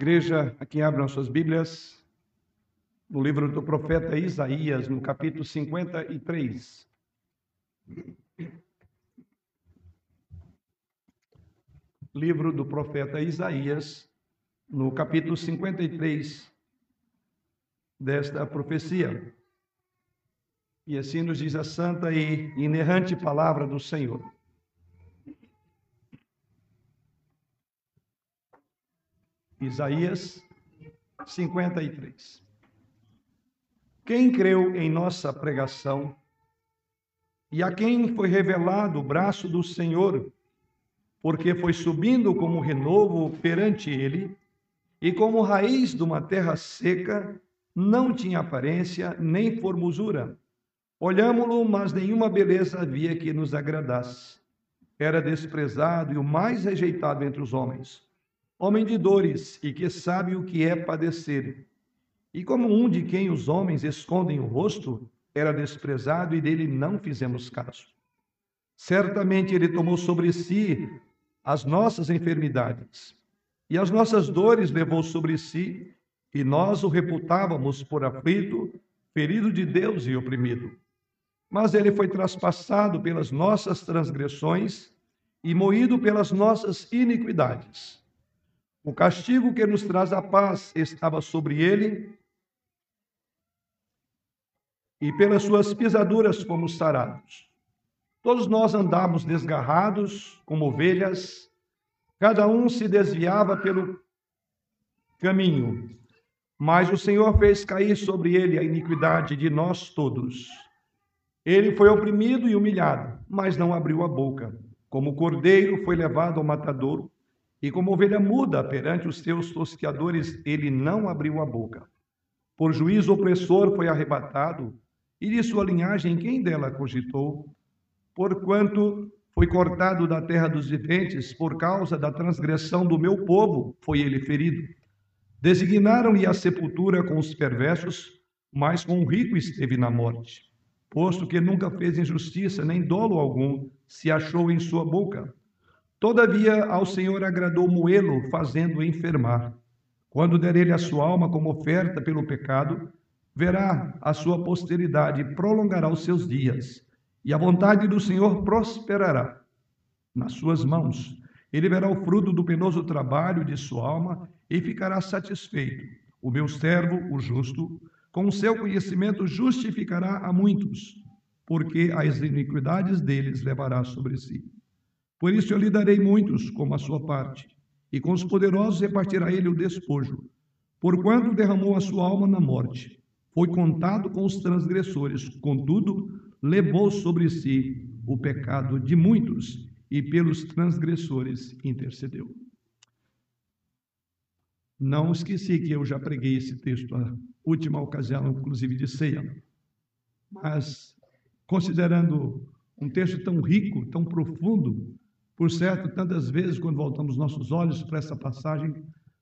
Igreja, aqui abram suas Bíblias, no livro do profeta Isaías, no capítulo 53. Livro do profeta Isaías, no capítulo 53 desta profecia. E assim nos diz a santa e inerrante palavra do Senhor. Isaías 53. Quem creu em nossa pregação e a quem foi revelado o braço do Senhor, porque foi subindo como renovo perante ele, e como raiz de uma terra seca, não tinha aparência nem formosura. Olhámo-lo, mas nenhuma beleza havia que nos agradasse. Era desprezado e o mais rejeitado entre os homens homem de dores e que sabe o que é padecer. E como um de quem os homens escondem o rosto, era desprezado e dele não fizemos caso. Certamente ele tomou sobre si as nossas enfermidades e as nossas dores levou sobre si, e nós o reputávamos por aflito, ferido de Deus e oprimido. Mas ele foi traspassado pelas nossas transgressões e moído pelas nossas iniquidades. O castigo que nos traz a paz estava sobre ele, e pelas suas pisaduras fomos sarados. Todos nós andávamos desgarrados, como ovelhas, cada um se desviava pelo caminho, mas o Senhor fez cair sobre ele a iniquidade de nós todos. Ele foi oprimido e humilhado, mas não abriu a boca. Como cordeiro foi levado ao matadouro, e como ovelha muda perante os seus tosqueadores, ele não abriu a boca. Por juízo opressor foi arrebatado, e de sua linhagem quem dela cogitou? Porquanto foi cortado da terra dos viventes, por causa da transgressão do meu povo, foi ele ferido. Designaram-lhe a sepultura com os perversos, mas com o rico esteve na morte. Posto que nunca fez injustiça, nem dolo algum se achou em sua boca Todavia, ao Senhor agradou moê-lo, fazendo-o enfermar. Quando der ele a sua alma como oferta pelo pecado, verá a sua posteridade e prolongará os seus dias, e a vontade do Senhor prosperará nas suas mãos. Ele verá o fruto do penoso trabalho de sua alma e ficará satisfeito. O meu servo, o justo, com o seu conhecimento justificará a muitos, porque as iniquidades deles levará sobre si. Por isso eu lhe darei muitos como a sua parte, e com os poderosos repartirá ele o despojo. Porquanto derramou a sua alma na morte, foi contado com os transgressores, contudo, levou sobre si o pecado de muitos, e pelos transgressores intercedeu. Não esqueci que eu já preguei esse texto, a última ocasião, inclusive, de ceia. Mas, considerando um texto tão rico, tão profundo, por certo, tantas vezes, quando voltamos nossos olhos para essa passagem,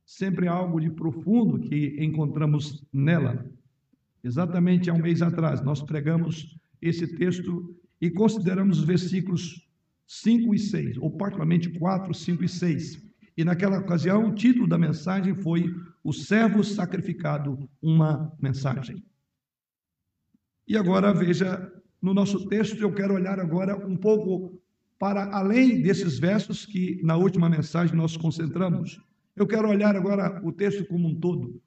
sempre há algo de profundo que encontramos nela. Exatamente há um mês atrás, nós pregamos esse texto e consideramos os versículos 5 e 6, ou particularmente 4, 5 e 6. E naquela ocasião, o título da mensagem foi O Servo Sacrificado, uma mensagem. E agora veja, no nosso texto, eu quero olhar agora um pouco para além desses versos que na última mensagem nós concentramos. Eu quero olhar agora o texto como um todo.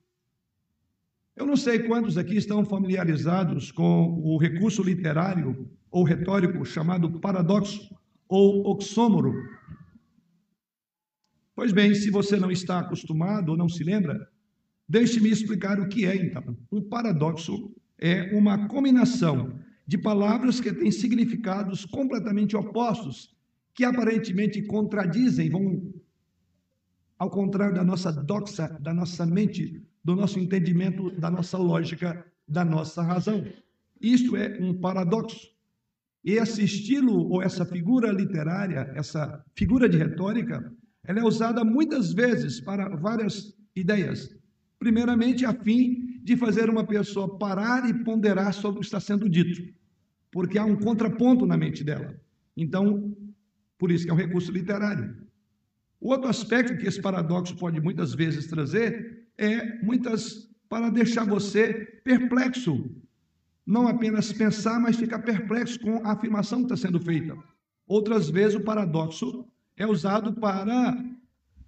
Eu não sei quantos aqui estão familiarizados com o recurso literário ou retórico chamado paradoxo ou oxômoro. Pois bem, se você não está acostumado ou não se lembra, deixe-me explicar o que é então. Um paradoxo é uma combinação de palavras que têm significados completamente opostos, que aparentemente contradizem, vão ao contrário da nossa doxa, da nossa mente, do nosso entendimento, da nossa lógica, da nossa razão. Isto é um paradoxo. E esse estilo ou essa figura literária, essa figura de retórica, ela é usada muitas vezes para várias ideias. Primeiramente, a fim de fazer uma pessoa parar e ponderar sobre o que está sendo dito porque há um contraponto na mente dela. Então, por isso que é um recurso literário. Outro aspecto que esse paradoxo pode muitas vezes trazer é muitas para deixar você perplexo. Não apenas pensar, mas ficar perplexo com a afirmação que está sendo feita. Outras vezes o paradoxo é usado para,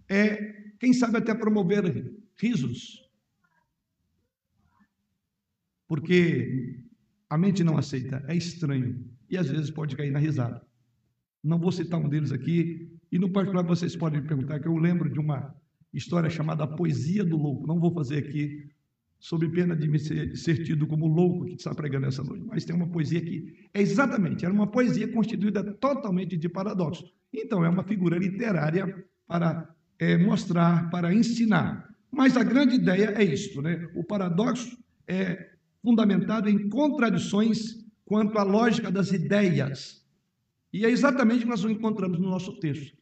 é, quem sabe até promover risos. Porque a mente não aceita, é estranho e às vezes pode cair na risada. Não vou citar um deles aqui, e no particular vocês podem me perguntar que eu lembro de uma história chamada Poesia do Louco. Não vou fazer aqui, sob pena de me ser, ser tido como louco que está pregando essa noite, mas tem uma poesia que é exatamente, era uma poesia constituída totalmente de paradoxos. Então, é uma figura literária para é, mostrar, para ensinar. Mas a grande ideia é isto, né? O paradoxo é fundamentado em contradições quanto à lógica das ideias. E é exatamente o que nós encontramos no nosso texto.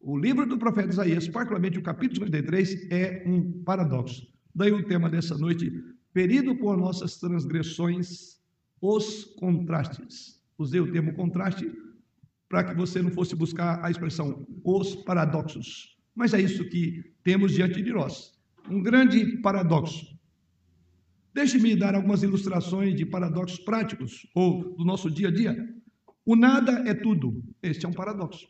O livro do profeta Isaías, particularmente o capítulo 53, é um paradoxo. Daí o tema dessa noite, ferido por nossas transgressões, os contrastes. Usei o termo contraste para que você não fosse buscar a expressão os paradoxos. Mas é isso que temos diante de nós. Um grande paradoxo. Deixe-me dar algumas ilustrações de paradoxos práticos ou do nosso dia a dia. O nada é tudo. Este é um paradoxo.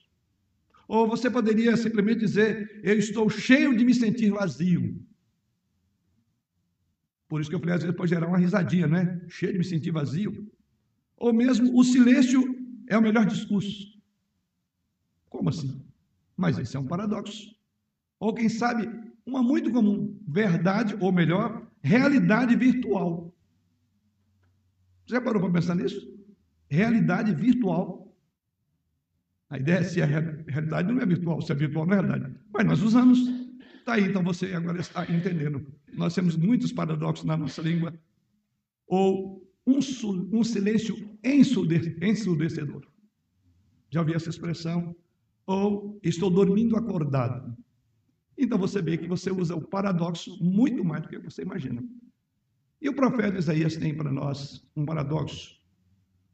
Ou você poderia simplesmente dizer: Eu estou cheio de me sentir vazio. Por isso que eu falei, às vezes pode gerar uma risadinha, né? Cheio de me sentir vazio. Ou mesmo o silêncio é o melhor discurso. Como assim? Mas esse é um paradoxo. Ou quem sabe, uma muito comum, verdade, ou melhor, realidade virtual. Você já parou para pensar nisso? Realidade virtual. A ideia é se a realidade não é virtual, se é virtual não é realidade. Mas nós usamos. Está aí, então você agora está entendendo. Nós temos muitos paradoxos na nossa língua. Ou um, um silêncio ensurdecedor. Já ouvi essa expressão? Ou estou dormindo acordado. Então você vê que você usa o paradoxo muito mais do que você imagina. E o profeta Isaías tem para nós um paradoxo,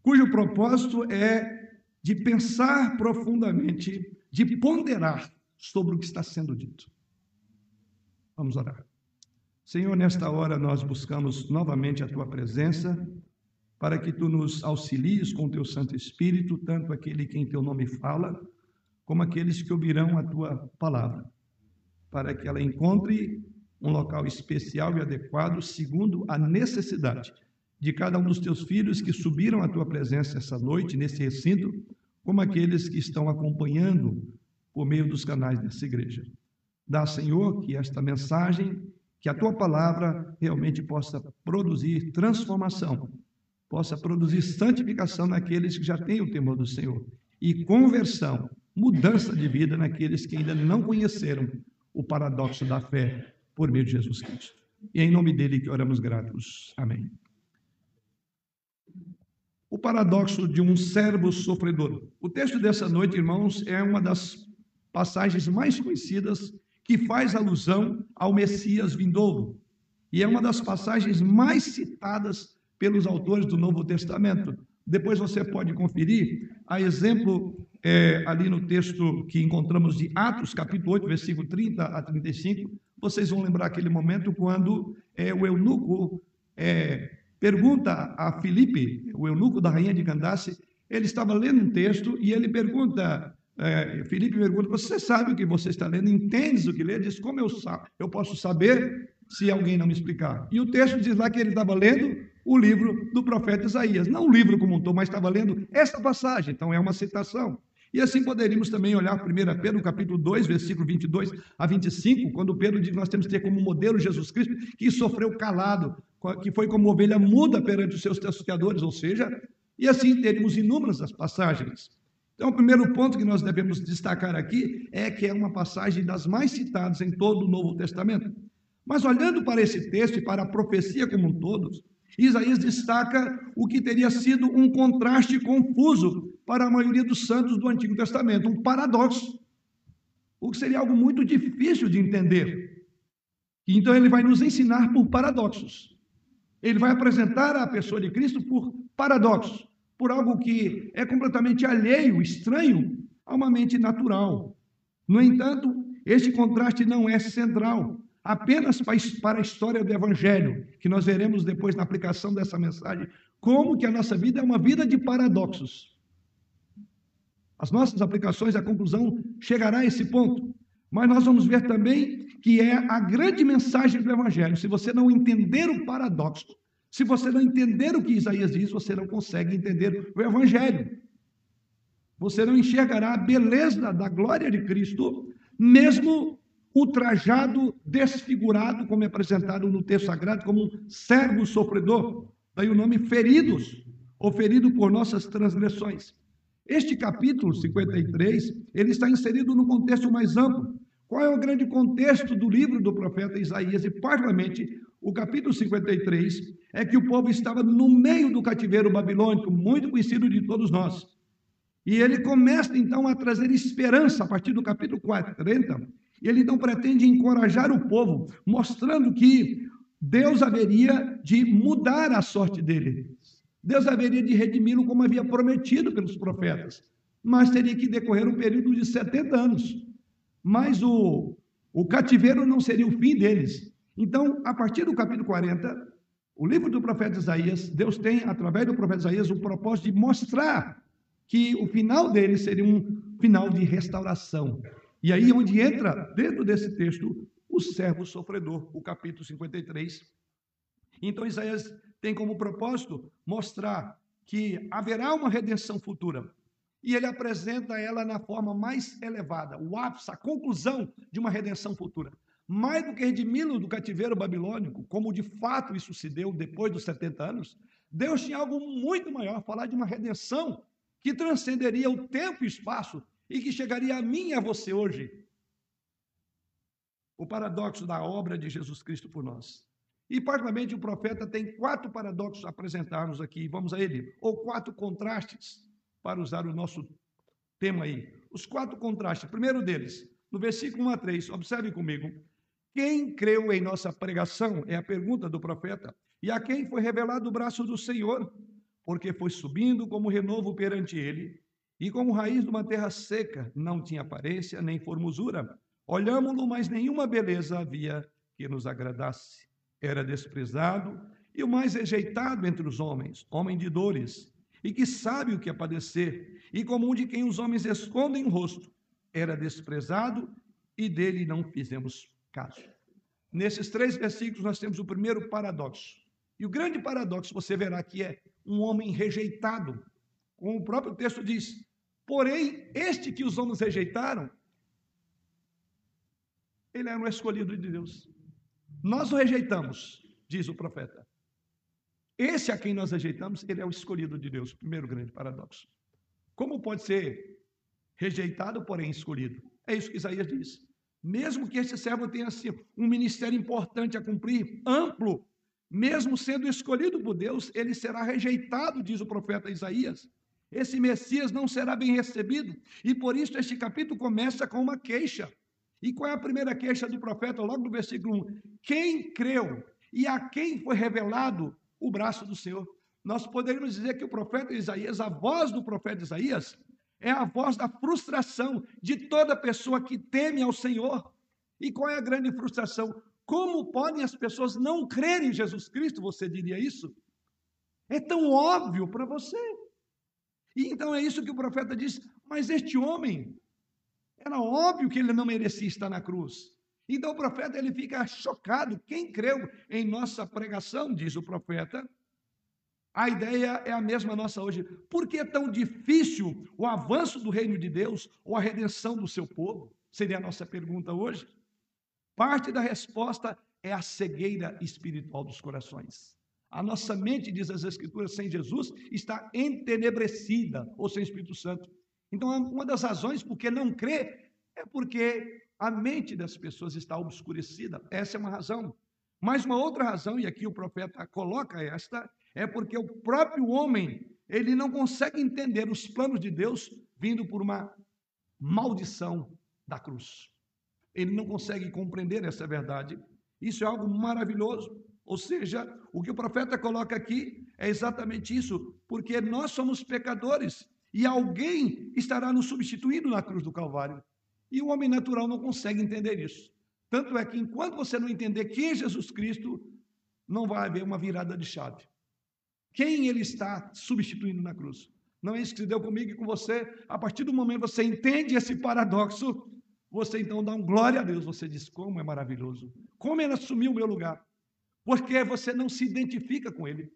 cujo propósito é de pensar profundamente, de ponderar sobre o que está sendo dito. Vamos orar. Senhor, nesta hora nós buscamos novamente a tua presença, para que tu nos auxilies com o teu Santo Espírito, tanto aquele que em teu nome fala, como aqueles que ouvirão a tua palavra para que ela encontre um local especial e adequado segundo a necessidade de cada um dos teus filhos que subiram à tua presença essa noite nesse recinto, como aqueles que estão acompanhando por meio dos canais dessa igreja. Dá, Senhor, que esta mensagem, que a tua palavra realmente possa produzir transformação, possa produzir santificação naqueles que já têm o temor do Senhor e conversão, mudança de vida naqueles que ainda não conheceram o paradoxo da fé por meio de Jesus Cristo. E é em nome dele que oramos gratos. Amém. O paradoxo de um servo sofredor. O texto dessa noite, irmãos, é uma das passagens mais conhecidas que faz alusão ao Messias vindouro. E é uma das passagens mais citadas pelos autores do Novo Testamento. Depois você pode conferir, a exemplo é, ali no texto que encontramos de Atos, capítulo 8, versículo 30 a 35, vocês vão lembrar aquele momento quando é, o eunuco é, pergunta a Filipe, o eunuco da rainha de Candace, ele estava lendo um texto e ele pergunta, é, Filipe pergunta, você sabe o que você está lendo? Entendes o que lê? Diz, como eu, eu posso saber se alguém não me explicar? E o texto diz lá que ele estava lendo o livro do profeta Isaías. Não o livro como um todo, mas estava lendo esta passagem. Então é uma citação. E assim poderíamos também olhar 1 Pedro, capítulo 2, versículo 22 a 25, quando Pedro diz que nós temos que ter como modelo Jesus Cristo, que sofreu calado, que foi como ovelha muda perante os seus testemunhadores, ou seja, e assim teríamos inúmeras as passagens. Então, o primeiro ponto que nós devemos destacar aqui é que é uma passagem das mais citadas em todo o Novo Testamento. Mas olhando para esse texto e para a profecia como um todo, Isaías destaca o que teria sido um contraste confuso para a maioria dos santos do Antigo Testamento, um paradoxo, o que seria algo muito difícil de entender. Então ele vai nos ensinar por paradoxos. Ele vai apresentar a pessoa de Cristo por paradoxos, por algo que é completamente alheio, estranho a uma mente natural. No entanto, Este contraste não é central, apenas para a história do Evangelho, que nós veremos depois na aplicação dessa mensagem, como que a nossa vida é uma vida de paradoxos. As nossas aplicações, a conclusão chegará a esse ponto. Mas nós vamos ver também que é a grande mensagem do Evangelho. Se você não entender o paradoxo, se você não entender o que Isaías diz, você não consegue entender o Evangelho. Você não enxergará a beleza da glória de Cristo, mesmo ultrajado, desfigurado, como é apresentado no texto sagrado, como um servo sofredor. Daí o nome feridos, ou ferido por nossas transgressões. Este capítulo 53, ele está inserido no contexto mais amplo. Qual é o grande contexto do livro do profeta Isaías? E, particularmente, o capítulo 53 é que o povo estava no meio do cativeiro babilônico, muito conhecido de todos nós. E ele começa então a trazer esperança a partir do capítulo 40. E ele então pretende encorajar o povo, mostrando que Deus haveria de mudar a sorte dele. Deus haveria de redimi-lo como havia prometido pelos profetas. Mas teria que decorrer um período de 70 anos. Mas o, o cativeiro não seria o fim deles. Então, a partir do capítulo 40, o livro do profeta Isaías, Deus tem, através do profeta Isaías, o propósito de mostrar que o final dele seria um final de restauração. E aí onde entra, dentro desse texto, o servo sofredor, o capítulo 53. Então Isaías tem como propósito mostrar que haverá uma redenção futura. E ele apresenta ela na forma mais elevada, o ápice, a conclusão de uma redenção futura. Mais do que redimi-lo do cativeiro babilônico, como de fato isso se deu depois dos 70 anos, Deus tinha algo muito maior, falar de uma redenção que transcenderia o tempo e espaço e que chegaria a mim e a você hoje. O paradoxo da obra de Jesus Cristo por nós. E, particularmente, o profeta tem quatro paradoxos a apresentar-nos aqui. Vamos a ele. Ou quatro contrastes, para usar o nosso tema aí. Os quatro contrastes. Primeiro deles, no versículo 1 a 3, observe comigo. Quem creu em nossa pregação? É a pergunta do profeta. E a quem foi revelado o braço do Senhor? Porque foi subindo como renovo perante ele, e como raiz de uma terra seca, não tinha aparência nem formosura. Olhámo-lo, mas nenhuma beleza havia que nos agradasse era desprezado e o mais rejeitado entre os homens, homem de dores, e que sabe o que é padecer, e como um de quem os homens escondem o rosto, era desprezado e dele não fizemos caso. Nesses três versículos nós temos o primeiro paradoxo. E o grande paradoxo você verá que é um homem rejeitado, como o próprio texto diz. Porém, este que os homens rejeitaram, ele era um escolhido de Deus. Nós o rejeitamos, diz o profeta. Esse a quem nós rejeitamos, ele é o escolhido de Deus. Primeiro grande paradoxo. Como pode ser rejeitado, porém escolhido? É isso que Isaías diz. Mesmo que este servo tenha assim, um ministério importante a cumprir, amplo, mesmo sendo escolhido por Deus, ele será rejeitado, diz o profeta Isaías. Esse Messias não será bem recebido. E por isso este capítulo começa com uma queixa. E qual é a primeira queixa do profeta, logo no versículo 1? Quem creu e a quem foi revelado o braço do Senhor? Nós poderíamos dizer que o profeta Isaías, a voz do profeta Isaías, é a voz da frustração de toda pessoa que teme ao Senhor. E qual é a grande frustração? Como podem as pessoas não crerem em Jesus Cristo? Você diria isso? É tão óbvio para você. E então é isso que o profeta diz: mas este homem era óbvio que ele não merecia estar na cruz. Então o profeta ele fica chocado. Quem creu em nossa pregação, diz o profeta, a ideia é a mesma nossa hoje. Por que é tão difícil o avanço do reino de Deus ou a redenção do seu povo? Seria a nossa pergunta hoje. Parte da resposta é a cegueira espiritual dos corações. A nossa mente, diz as Escrituras, sem Jesus está entenebrecida, ou sem Espírito Santo. Então, uma das razões por que não crê é porque a mente das pessoas está obscurecida. Essa é uma razão. Mas uma outra razão, e aqui o profeta coloca esta, é porque o próprio homem, ele não consegue entender os planos de Deus vindo por uma maldição da cruz. Ele não consegue compreender essa verdade. Isso é algo maravilhoso. Ou seja, o que o profeta coloca aqui é exatamente isso, porque nós somos pecadores e alguém estará nos substituindo na cruz do Calvário. E o homem natural não consegue entender isso. Tanto é que enquanto você não entender quem é Jesus Cristo, não vai haver uma virada de chave. Quem ele está substituindo na cruz? Não é isso que se deu comigo e com você. A partir do momento que você entende esse paradoxo, você então dá um glória a Deus. Você diz: Como é maravilhoso! Como ele assumiu o meu lugar? Porque você não se identifica com ele.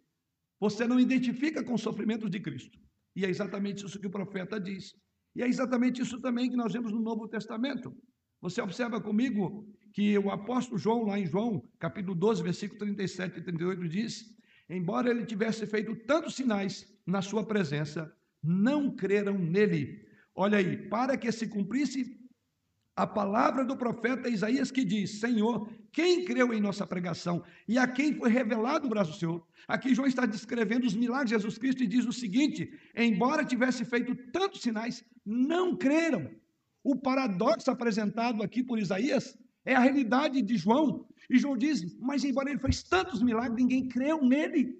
Você não identifica com os sofrimentos de Cristo. E é exatamente isso que o profeta diz. E é exatamente isso também que nós vemos no Novo Testamento. Você observa comigo que o apóstolo João, lá em João, capítulo 12, versículo 37 e 38, diz: Embora ele tivesse feito tantos sinais na sua presença, não creram nele. Olha aí, para que se cumprisse a palavra do profeta Isaías que diz: Senhor, quem creu em nossa pregação e a quem foi revelado o braço do Senhor? Aqui João está descrevendo os milagres de Jesus Cristo e diz o seguinte: embora tivesse feito tantos sinais, não creram. O paradoxo apresentado aqui por Isaías é a realidade de João. E João diz: Mas embora ele fez tantos milagres, ninguém creu nele.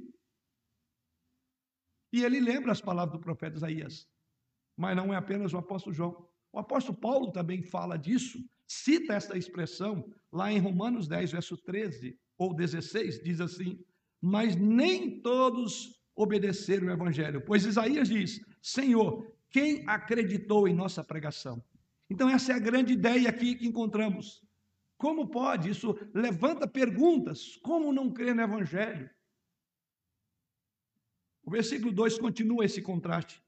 E ele lembra as palavras do profeta Isaías. Mas não é apenas o apóstolo João. O apóstolo Paulo também fala disso, cita essa expressão lá em Romanos 10, verso 13 ou 16, diz assim: Mas nem todos obedeceram o evangelho, pois Isaías diz: Senhor, quem acreditou em nossa pregação? Então, essa é a grande ideia aqui que encontramos. Como pode? Isso levanta perguntas. Como não crer no Evangelho? O versículo 2 continua esse contraste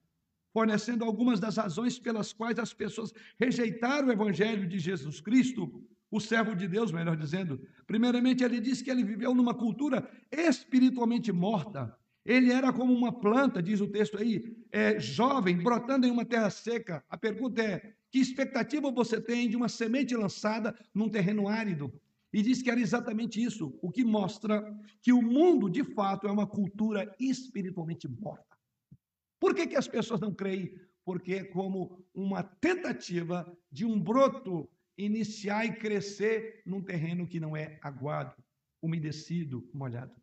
fornecendo algumas das razões pelas quais as pessoas rejeitaram o evangelho de Jesus Cristo, o servo de Deus, melhor dizendo. Primeiramente, ele diz que ele viveu numa cultura espiritualmente morta. Ele era como uma planta, diz o texto aí, é, jovem, brotando em uma terra seca. A pergunta é: que expectativa você tem de uma semente lançada num terreno árido? E diz que era exatamente isso, o que mostra que o mundo, de fato, é uma cultura espiritualmente morta. Por que, que as pessoas não creem? Porque é como uma tentativa de um broto iniciar e crescer num terreno que não é aguado, umedecido, molhado.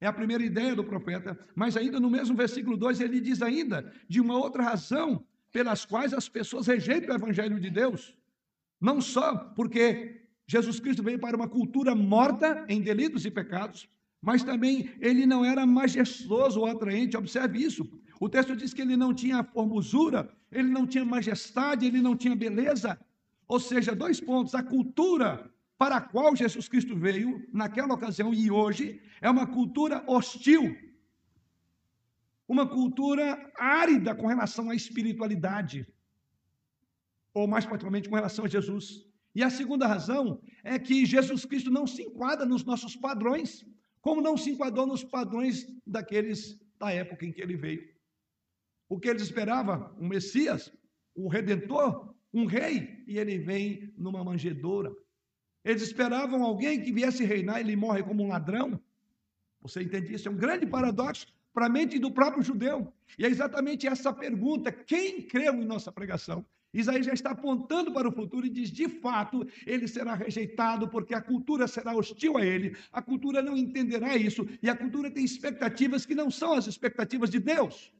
É a primeira ideia do profeta, mas ainda no mesmo versículo 2 ele diz ainda de uma outra razão pelas quais as pessoas rejeitam o evangelho de Deus. Não só porque Jesus Cristo veio para uma cultura morta em delitos e pecados, mas também ele não era majestoso ou atraente. Observe isso. O texto diz que ele não tinha formosura, ele não tinha majestade, ele não tinha beleza. Ou seja, dois pontos: a cultura para a qual Jesus Cristo veio naquela ocasião e hoje é uma cultura hostil, uma cultura árida com relação à espiritualidade, ou mais particularmente com relação a Jesus. E a segunda razão é que Jesus Cristo não se enquadra nos nossos padrões, como não se enquadrou nos padrões daqueles da época em que ele veio. O que eles esperavam? Um Messias, um Redentor, um rei, e ele vem numa manjedoura. Eles esperavam alguém que viesse reinar, e ele morre como um ladrão. Você entende isso? É um grande paradoxo para a mente do próprio judeu. E é exatamente essa pergunta: quem creu em nossa pregação? Isaías já está apontando para o futuro e diz: de fato, ele será rejeitado, porque a cultura será hostil a ele, a cultura não entenderá isso, e a cultura tem expectativas que não são as expectativas de Deus.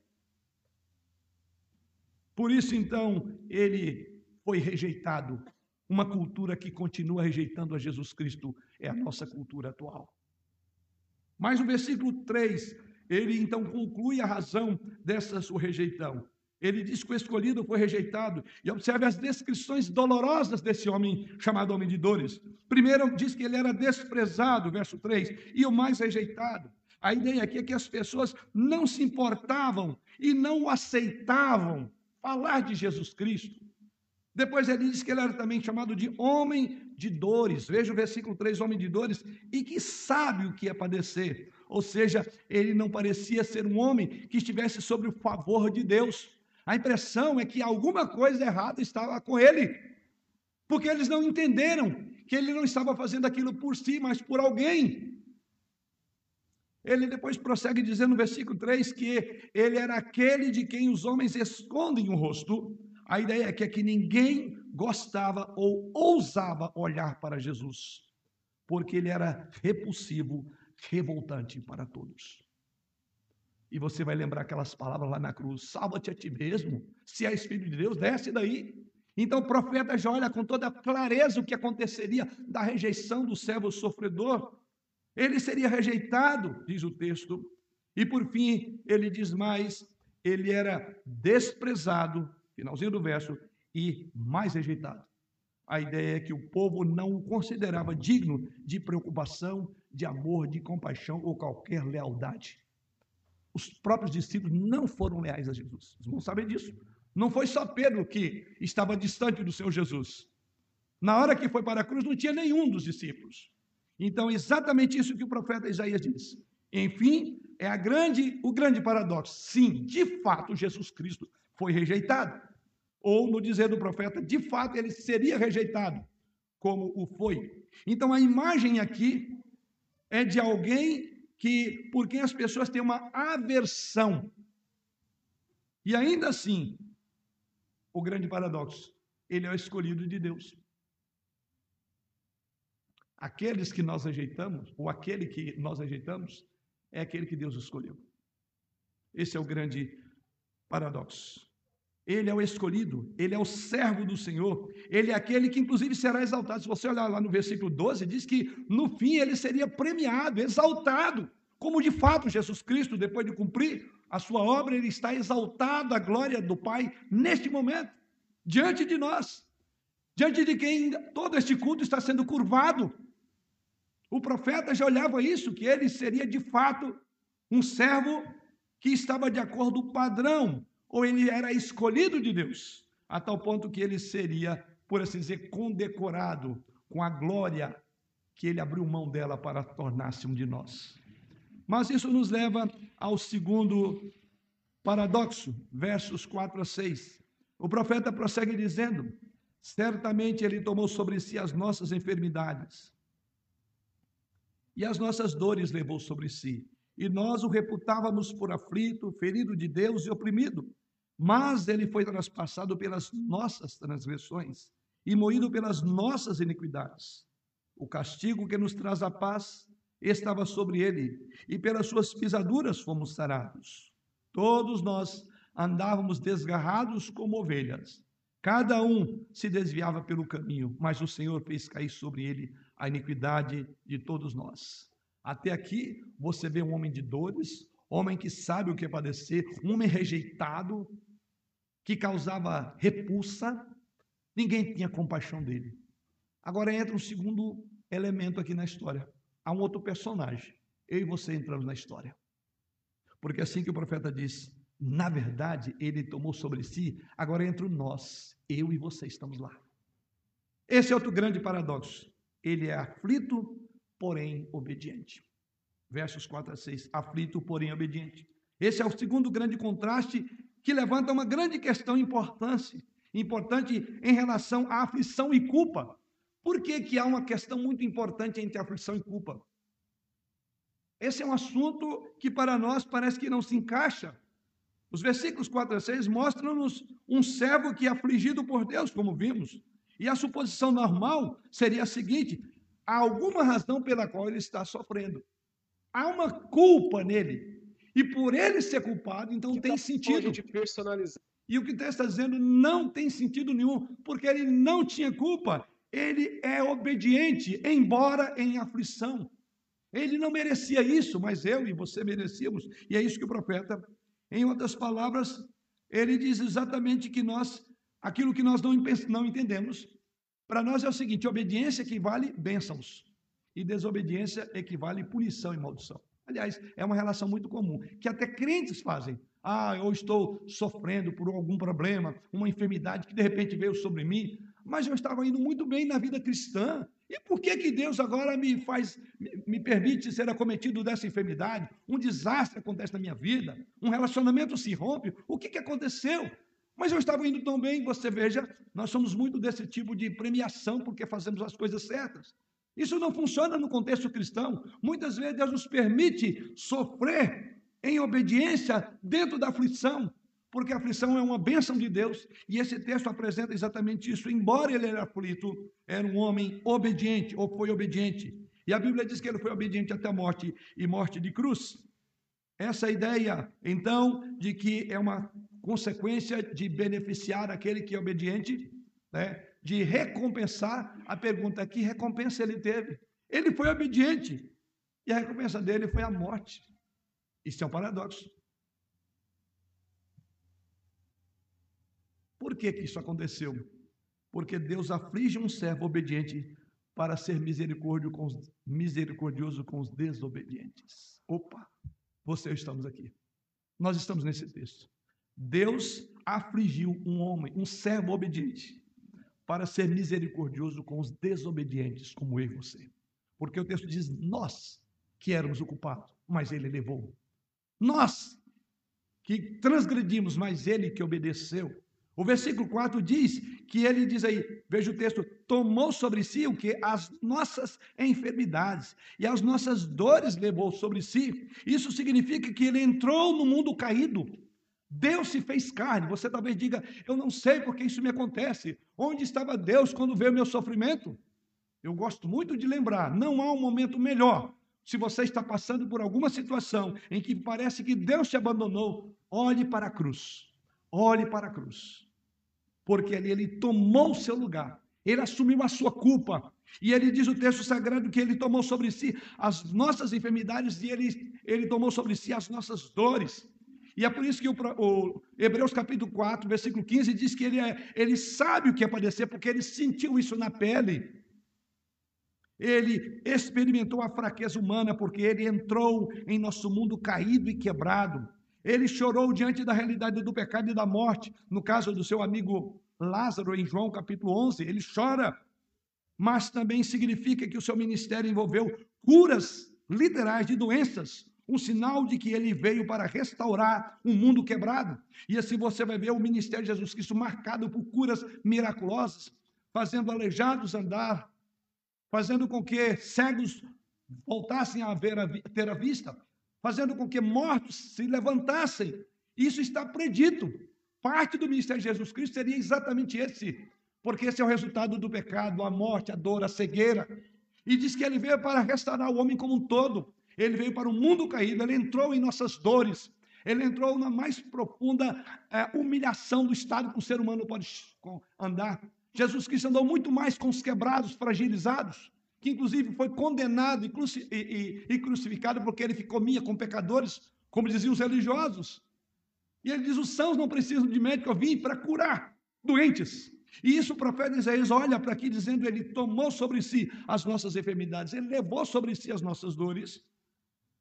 Por isso, então, ele foi rejeitado. Uma cultura que continua rejeitando a Jesus Cristo é a nossa cultura atual. Mas o versículo 3, ele então conclui a razão dessa sua rejeição. Ele diz que o escolhido foi rejeitado. E observe as descrições dolorosas desse homem chamado homem de dores. Primeiro, diz que ele era desprezado, verso 3, e o mais rejeitado. A ideia aqui é que as pessoas não se importavam e não o aceitavam falar de Jesus Cristo. Depois ele diz que ele era também chamado de homem de dores. Veja o versículo 3, homem de dores, e que sabe o que é padecer. Ou seja, ele não parecia ser um homem que estivesse sobre o favor de Deus. A impressão é que alguma coisa errada estava com ele, porque eles não entenderam que ele não estava fazendo aquilo por si, mas por alguém. Ele depois prossegue dizendo no versículo 3 que ele era aquele de quem os homens escondem o rosto. A ideia é que, é que ninguém gostava ou ousava olhar para Jesus, porque ele era repulsivo, revoltante para todos. E você vai lembrar aquelas palavras lá na cruz: salva-te a ti mesmo, se és filho de Deus, desce daí. Então o profeta já olha com toda clareza o que aconteceria da rejeição do servo sofredor. Ele seria rejeitado, diz o texto, e por fim, ele diz mais: ele era desprezado, finalzinho do verso, e mais rejeitado. A ideia é que o povo não o considerava digno de preocupação, de amor, de compaixão ou qualquer lealdade. Os próprios discípulos não foram leais a Jesus. Os irmãos sabem disso. Não foi só Pedro que estava distante do Senhor Jesus. Na hora que foi para a cruz, não tinha nenhum dos discípulos. Então, exatamente isso que o profeta Isaías diz. Enfim, é a grande, o grande paradoxo. Sim, de fato, Jesus Cristo foi rejeitado. Ou, no dizer do profeta, de fato, ele seria rejeitado, como o foi. Então, a imagem aqui é de alguém que, por quem as pessoas têm uma aversão. E ainda assim, o grande paradoxo, ele é o escolhido de Deus. Aqueles que nós rejeitamos, ou aquele que nós rejeitamos, é aquele que Deus escolheu. Esse é o grande paradoxo. Ele é o escolhido, ele é o servo do Senhor, ele é aquele que inclusive será exaltado. Se você olhar lá no versículo 12, diz que no fim ele seria premiado, exaltado, como de fato Jesus Cristo, depois de cumprir a sua obra, ele está exaltado a glória do Pai neste momento, diante de nós, diante de quem todo este culto está sendo curvado. O profeta já olhava isso, que ele seria de fato um servo que estava de acordo com o padrão, ou ele era escolhido de Deus, a tal ponto que ele seria, por assim dizer, condecorado com a glória que ele abriu mão dela para tornar-se um de nós. Mas isso nos leva ao segundo paradoxo, versos 4 a 6. O profeta prossegue dizendo: Certamente ele tomou sobre si as nossas enfermidades e as nossas dores levou sobre si. E nós o reputávamos por aflito, ferido de Deus e oprimido. Mas ele foi traspassado pelas nossas transgressões e moído pelas nossas iniquidades. O castigo que nos traz a paz estava sobre ele, e pelas suas pisaduras fomos sarados. Todos nós andávamos desgarrados como ovelhas. Cada um se desviava pelo caminho, mas o Senhor fez cair sobre ele a iniquidade de todos nós. Até aqui você vê um homem de dores, homem que sabe o que é padecer, um homem rejeitado, que causava repulsa, ninguém tinha compaixão dele. Agora entra um segundo elemento aqui na história há um outro personagem. Eu e você entramos na história. Porque assim que o profeta diz, na verdade, ele tomou sobre si, agora entre nós, eu e você estamos lá. Esse é outro grande paradoxo. Ele é aflito, porém obediente. Versos 4 a 6. Aflito, porém obediente. Esse é o segundo grande contraste que levanta uma grande questão importante, importante em relação à aflição e culpa. Por que, que há uma questão muito importante entre aflição e culpa? Esse é um assunto que para nós parece que não se encaixa. Os versículos 4 a 6 mostram-nos um servo que é afligido por Deus, como vimos. E a suposição normal seria a seguinte: há alguma razão pela qual ele está sofrendo. Há uma culpa nele. E por ele ser culpado, então que tem sentido. De personalizar. E o que o texto está dizendo não tem sentido nenhum, porque ele não tinha culpa ele é obediente, embora em aflição. Ele não merecia isso, mas eu e você merecíamos. E é isso que o profeta, em outras palavras, ele diz exatamente que nós, aquilo que nós não, não entendemos, para nós é o seguinte: obediência equivale bênçãos, e desobediência equivale punição e maldição. Aliás, é uma relação muito comum, que até crentes fazem. Ah, eu estou sofrendo por algum problema, uma enfermidade que de repente veio sobre mim mas eu estava indo muito bem na vida cristã. E por que que Deus agora me faz, me permite ser acometido dessa enfermidade? Um desastre acontece na minha vida, um relacionamento se rompe. O que que aconteceu? Mas eu estava indo tão bem, você veja, nós somos muito desse tipo de premiação porque fazemos as coisas certas. Isso não funciona no contexto cristão. Muitas vezes Deus nos permite sofrer em obediência dentro da aflição, porque a aflição é uma bênção de Deus, e esse texto apresenta exatamente isso. Embora ele era aflito, era um homem obediente, ou foi obediente. E a Bíblia diz que ele foi obediente até a morte e morte de cruz. Essa ideia, então, de que é uma consequência de beneficiar aquele que é obediente, né, de recompensar, a pergunta é: que recompensa ele teve? Ele foi obediente e a recompensa dele foi a morte. Isso é um paradoxo. Por que, que isso aconteceu? Porque Deus aflige um servo obediente para ser misericordioso com os, misericordioso com os desobedientes. Opa, você estamos aqui. Nós estamos nesse texto. Deus afligiu um homem, um servo obediente, para ser misericordioso com os desobedientes, como eu e você. Porque o texto diz: nós que éramos o culpado, mas ele levou. Nós que transgredimos, mas ele que obedeceu. O versículo 4 diz que ele diz aí, veja o texto, tomou sobre si o que? As nossas enfermidades e as nossas dores levou sobre si. Isso significa que ele entrou no mundo caído. Deus se fez carne. Você talvez diga, eu não sei porque isso me acontece. Onde estava Deus quando veio o meu sofrimento? Eu gosto muito de lembrar, não há um momento melhor. Se você está passando por alguma situação em que parece que Deus te abandonou, olhe para a cruz. Olhe para a cruz. Porque ali ele tomou o seu lugar. Ele assumiu a sua culpa. E ele diz o texto sagrado que ele tomou sobre si as nossas enfermidades e ele, ele tomou sobre si as nossas dores. E é por isso que o, o, Hebreus capítulo 4, versículo 15, diz que ele, é, ele sabe o que é padecer, porque ele sentiu isso na pele. Ele experimentou a fraqueza humana, porque ele entrou em nosso mundo caído e quebrado. Ele chorou diante da realidade do pecado e da morte. No caso do seu amigo Lázaro, em João capítulo 11, ele chora. Mas também significa que o seu ministério envolveu curas literais de doenças, um sinal de que ele veio para restaurar um mundo quebrado. E assim você vai ver o ministério de Jesus Cristo marcado por curas miraculosas, fazendo aleijados andar, fazendo com que cegos voltassem a, ver a ter a vista, fazendo com que mortos se levantassem. Isso está predito. Parte do ministério de Jesus Cristo seria exatamente esse, porque esse é o resultado do pecado, a morte, a dor, a cegueira. E diz que ele veio para restaurar o homem como um todo. Ele veio para o mundo caído, ele entrou em nossas dores, ele entrou na mais profunda é, humilhação do estado que o ser humano pode andar. Jesus Cristo andou muito mais com os quebrados, fragilizados que inclusive foi condenado e, e, e crucificado porque ele comia com pecadores, como diziam os religiosos. E ele diz: os sãos não precisam de médico, eu vim para curar doentes. E isso o profeta Isaías olha para aqui dizendo: ele tomou sobre si as nossas enfermidades, ele levou sobre si as nossas dores.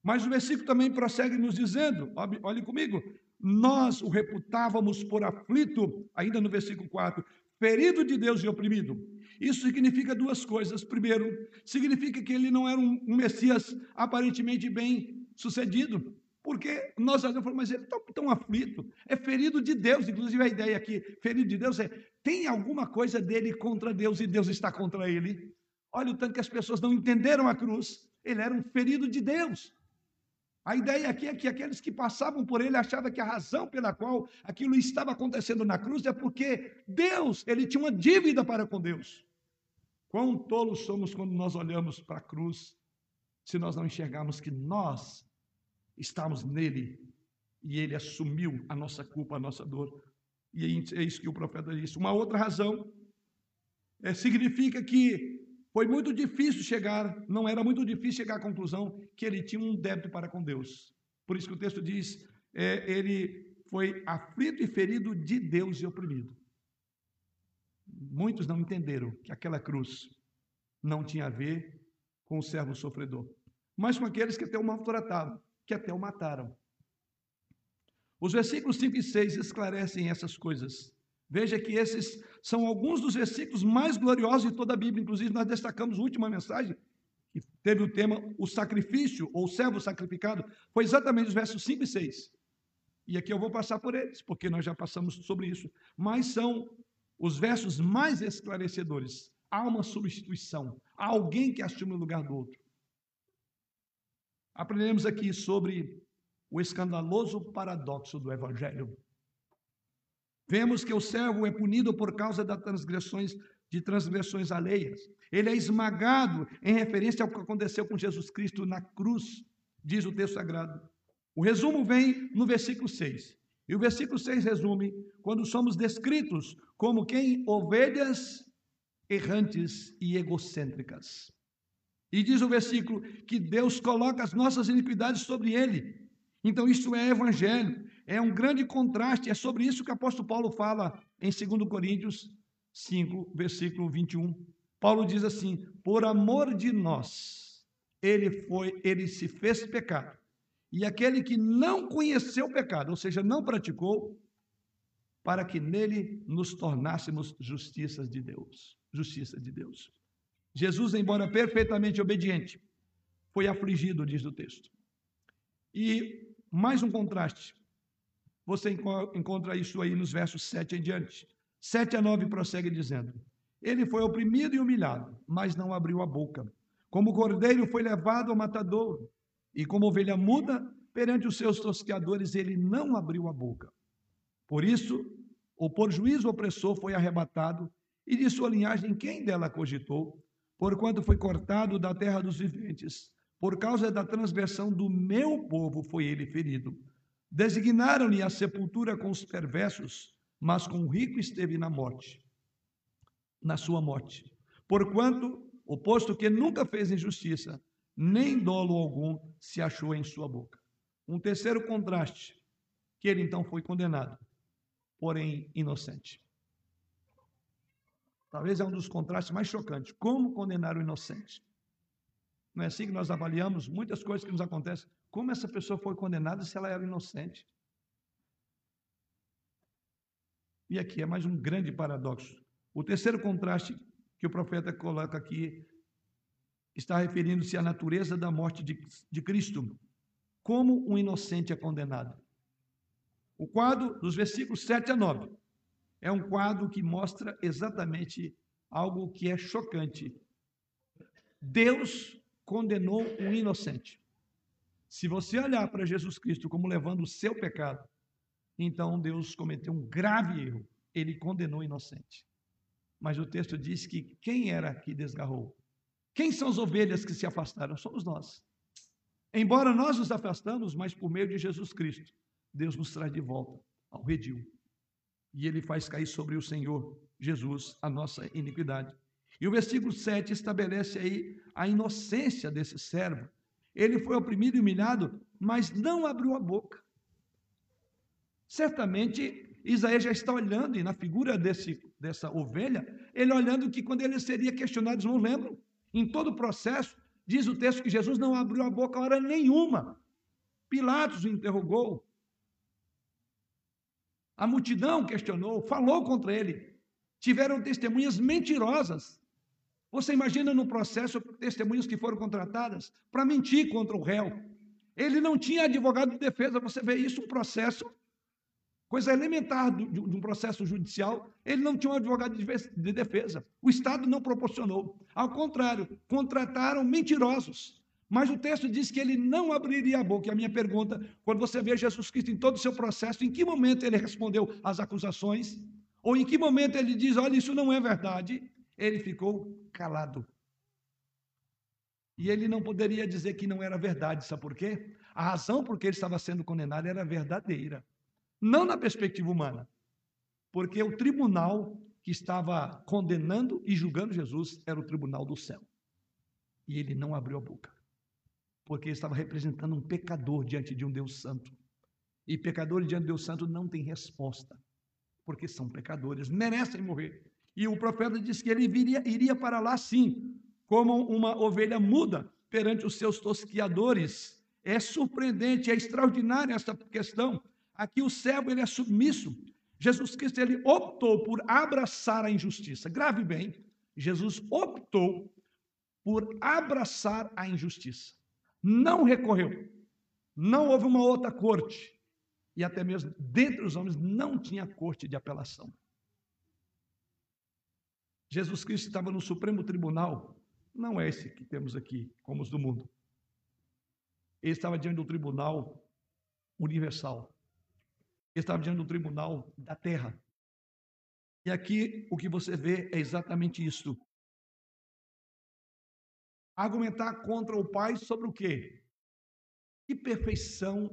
Mas o versículo também prossegue nos dizendo: olhe comigo, nós o reputávamos por aflito, ainda no versículo 4, ferido de Deus e oprimido. Isso significa duas coisas. Primeiro, significa que ele não era um, um Messias aparentemente bem sucedido, porque nós olhamos e falamos, mas ele está tão aflito, é ferido de Deus. Inclusive, a ideia aqui, ferido de Deus, é tem alguma coisa dele contra Deus e Deus está contra ele. Olha o tanto que as pessoas não entenderam a cruz. Ele era um ferido de Deus. A ideia aqui é que aqueles que passavam por ele achavam que a razão pela qual aquilo estava acontecendo na cruz é porque Deus, ele tinha uma dívida para com Deus. Quão tolos somos quando nós olhamos para a cruz, se nós não enxergarmos que nós estamos nele e ele assumiu a nossa culpa, a nossa dor. E é isso que o profeta disse. Uma outra razão é, significa que foi muito difícil chegar, não era muito difícil chegar à conclusão que ele tinha um débito para com Deus. Por isso que o texto diz: é, ele foi aflito e ferido de Deus e oprimido. Muitos não entenderam que aquela cruz não tinha a ver com o servo sofredor, mas com aqueles que até o maltratavam, que até o mataram. Os versículos 5 e 6 esclarecem essas coisas. Veja que esses são alguns dos versículos mais gloriosos de toda a Bíblia. Inclusive, nós destacamos a última mensagem, que teve o tema o sacrifício, ou servo sacrificado, foi exatamente os versos 5 e 6. E aqui eu vou passar por eles, porque nós já passamos sobre isso. Mas são os versos mais esclarecedores. Há uma substituição, há alguém que assume o lugar do outro. Aprendemos aqui sobre o escandaloso paradoxo do Evangelho. Vemos que o servo é punido por causa das transgressões de transgressões alheias. Ele é esmagado em referência ao que aconteceu com Jesus Cristo na cruz, diz o texto sagrado. O resumo vem no versículo 6. E o versículo 6 resume: quando somos descritos como quem? Ovelhas errantes e egocêntricas. E diz o versículo que Deus coloca as nossas iniquidades sobre ele. Então, isso é evangelho, é um grande contraste, é sobre isso que o apóstolo Paulo fala em 2 Coríntios 5, versículo 21. Paulo diz assim: Por amor de nós, ele foi, ele se fez pecado. E aquele que não conheceu pecado, ou seja, não praticou, para que nele nos tornássemos justiças de Deus, justiça de Deus. Jesus, embora perfeitamente obediente, foi afligido, diz o texto. E mais um contraste. Você encontra isso aí nos versos 7 em diante. 7 a 9 prossegue dizendo: Ele foi oprimido e humilhado, mas não abriu a boca. Como cordeiro foi levado ao matadouro, e como ovelha muda perante os seus tosqueadores, ele não abriu a boca. Por isso, o por juízo opressor foi arrebatado, e de sua linhagem quem dela cogitou? Porquanto foi cortado da terra dos viventes, por causa da transgressão do meu povo foi ele ferido. Designaram-lhe a sepultura com os perversos, mas com o rico esteve na morte, na sua morte. Porquanto o posto que nunca fez injustiça, nem dolo algum se achou em sua boca. Um terceiro contraste, que ele então foi condenado, porém inocente. Talvez é um dos contrastes mais chocantes. Como condenar o inocente? Não é assim que nós avaliamos muitas coisas que nos acontecem. Como essa pessoa foi condenada se ela era inocente? E aqui é mais um grande paradoxo. O terceiro contraste que o profeta coloca aqui está referindo-se à natureza da morte de, de Cristo. Como um inocente é condenado. O quadro dos versículos 7 a 9 é um quadro que mostra exatamente algo que é chocante. Deus condenou um inocente. Se você olhar para Jesus Cristo como levando o seu pecado, então Deus cometeu um grave erro. Ele condenou o inocente. Mas o texto diz que quem era que desgarrou? Quem são as ovelhas que se afastaram? Somos nós. Embora nós nos afastamos, mas por meio de Jesus Cristo, Deus nos traz de volta ao redil. E ele faz cair sobre o Senhor Jesus a nossa iniquidade. E o versículo 7 estabelece aí a inocência desse servo. Ele foi oprimido e humilhado, mas não abriu a boca. Certamente, Isaías já está olhando, e na figura desse, dessa ovelha, ele olhando que quando ele seria questionado, não lembram? Em todo o processo, diz o texto que Jesus não abriu a boca hora nenhuma. Pilatos o interrogou. A multidão questionou, falou contra ele. Tiveram testemunhas mentirosas você imagina no processo testemunhas que foram contratadas para mentir contra o réu. Ele não tinha advogado de defesa, você vê isso, um processo, coisa elementar de um processo judicial, ele não tinha um advogado de defesa. O Estado não proporcionou. Ao contrário, contrataram mentirosos. Mas o texto diz que ele não abriria a boca. E a minha pergunta, quando você vê Jesus Cristo em todo o seu processo, em que momento ele respondeu às acusações? Ou em que momento ele diz, olha, isso não é verdade? Ele ficou calado. E ele não poderia dizer que não era verdade, sabe por quê? A razão por que ele estava sendo condenado era verdadeira. Não na perspectiva humana. Porque o tribunal que estava condenando e julgando Jesus era o tribunal do céu. E ele não abriu a boca. Porque ele estava representando um pecador diante de um Deus santo. E pecadores diante de Deus santo não têm resposta. Porque são pecadores, merecem morrer. E o profeta disse que ele viria, iria para lá sim, como uma ovelha muda perante os seus tosquiadores. É surpreendente, é extraordinária essa questão. Aqui o servo ele é submisso. Jesus Cristo ele optou por abraçar a injustiça. Grave bem, Jesus optou por abraçar a injustiça. Não recorreu. Não houve uma outra corte. E até mesmo dentre os homens não tinha corte de apelação. Jesus Cristo estava no Supremo Tribunal, não é esse que temos aqui, como os do mundo. Ele estava diante do tribunal universal. Ele estava diante do tribunal da terra. E aqui o que você vê é exatamente isso. Argumentar contra o Pai sobre o quê? Que perfeição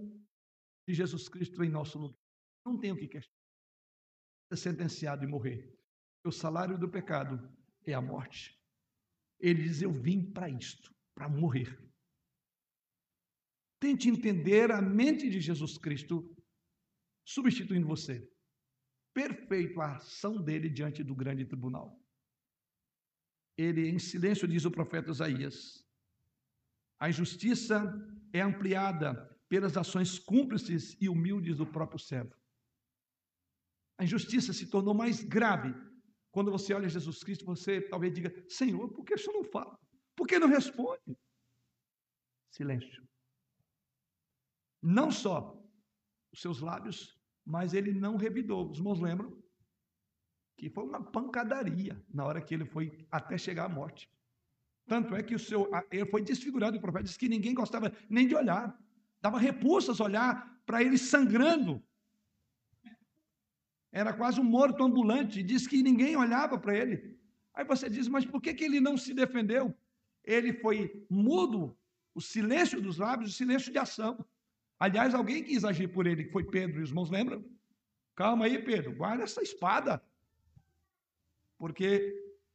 de Jesus Cristo em nosso lugar. não tem o que questionar. Ser sentenciado e morrer. O salário do pecado é a morte. Ele diz: Eu vim para isto, para morrer. Tente entender a mente de Jesus Cristo substituindo você. Perfeito a ação dele diante do grande tribunal. Ele, em silêncio, diz o profeta Isaías: a injustiça é ampliada pelas ações cúmplices e humildes do próprio servo. A injustiça se tornou mais grave quando você olha Jesus Cristo, você talvez diga: Senhor, por que o senhor não fala? Por que não responde? Silêncio. Não só os seus lábios, mas ele não revidou. Os irmãos lembram? Que foi uma pancadaria na hora que ele foi até chegar à morte. Tanto é que o seu, ele foi desfigurado, o profeta disse que ninguém gostava nem de olhar. Dava repulsas olhar para ele sangrando. Era quase um morto ambulante. Diz que ninguém olhava para ele. Aí você diz, mas por que, que ele não se defendeu? Ele foi mudo, o silêncio dos lábios, o silêncio de ação. Aliás, alguém quis agir por ele, que foi Pedro, e os irmãos lembram? Calma aí, Pedro, guarda essa espada. Porque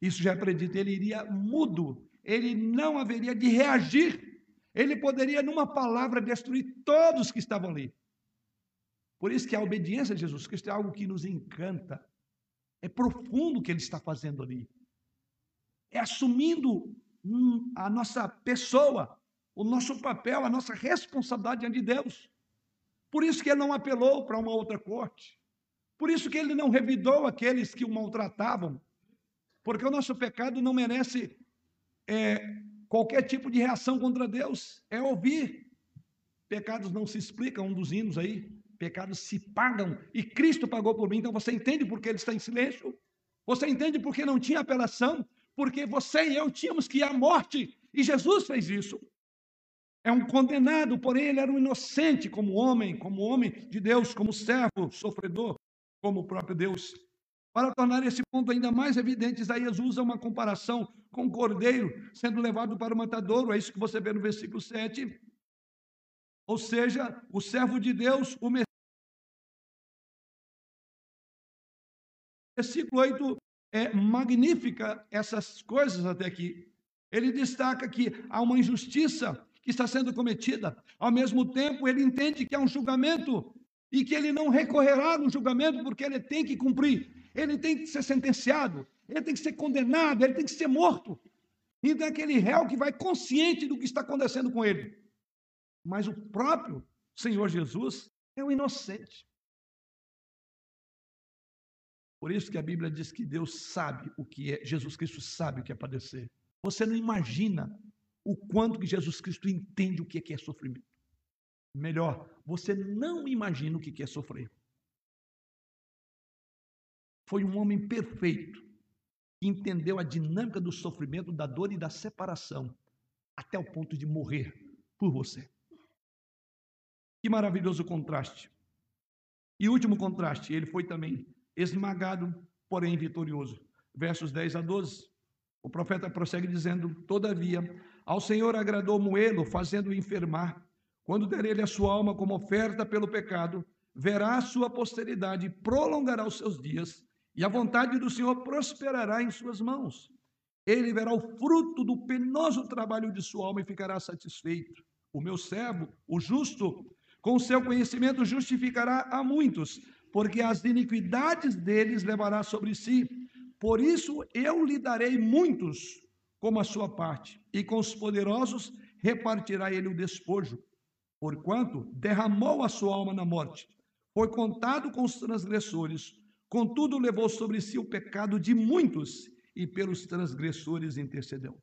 isso já é predito, ele iria mudo, ele não haveria de reagir. Ele poderia, numa palavra, destruir todos que estavam ali. Por isso que a obediência a Jesus Cristo é algo que nos encanta. É profundo o que ele está fazendo ali. É assumindo a nossa pessoa, o nosso papel, a nossa responsabilidade diante de Deus. Por isso que ele não apelou para uma outra corte. Por isso que ele não revidou aqueles que o maltratavam. Porque o nosso pecado não merece é, qualquer tipo de reação contra Deus, é ouvir. Pecados não se explicam, um dos hinos aí. Pecados se pagam e Cristo pagou por mim. Então você entende por que ele está em silêncio? Você entende por que não tinha apelação? Porque você e eu tínhamos que ir à morte e Jesus fez isso. É um condenado, porém ele era um inocente como homem, como homem de Deus, como servo, sofredor, como o próprio Deus. Para tornar esse ponto ainda mais evidente, Isaías usa uma comparação com o cordeiro sendo levado para o matadouro. É isso que você vê no versículo 7. Ou seja, o servo de Deus, o Versículo 8 é magnífica essas coisas até aqui. Ele destaca que há uma injustiça que está sendo cometida. Ao mesmo tempo, ele entende que há um julgamento e que ele não recorrerá no julgamento porque ele tem que cumprir ele tem que ser sentenciado, ele tem que ser condenado, ele tem que ser morto. Então é aquele réu que vai consciente do que está acontecendo com ele. Mas o próprio Senhor Jesus é o inocente. Por isso que a Bíblia diz que Deus sabe o que é, Jesus Cristo sabe o que é padecer. Você não imagina o quanto que Jesus Cristo entende o que é, sofrimento. Melhor, você não imagina o que é sofrer foi um homem perfeito, que entendeu a dinâmica do sofrimento, da dor e da separação, até o ponto de morrer por você. Que maravilhoso contraste. E último contraste, ele foi também esmagado, porém vitorioso. Versos 10 a 12. O profeta prossegue dizendo: Todavia, ao Senhor agradou moê-lo, fazendo-o enfermar. Quando der ele a sua alma como oferta pelo pecado, verá a sua posteridade, prolongará os seus dias, e a vontade do Senhor prosperará em suas mãos. Ele verá o fruto do penoso trabalho de sua alma e ficará satisfeito. O meu servo, o justo, com seu conhecimento justificará a muitos, porque as iniquidades deles levará sobre si. Por isso eu lhe darei muitos como a sua parte, e com os poderosos repartirá ele o despojo. Porquanto derramou a sua alma na morte, foi contado com os transgressores, Contudo, levou sobre si o pecado de muitos e pelos transgressores intercedeu.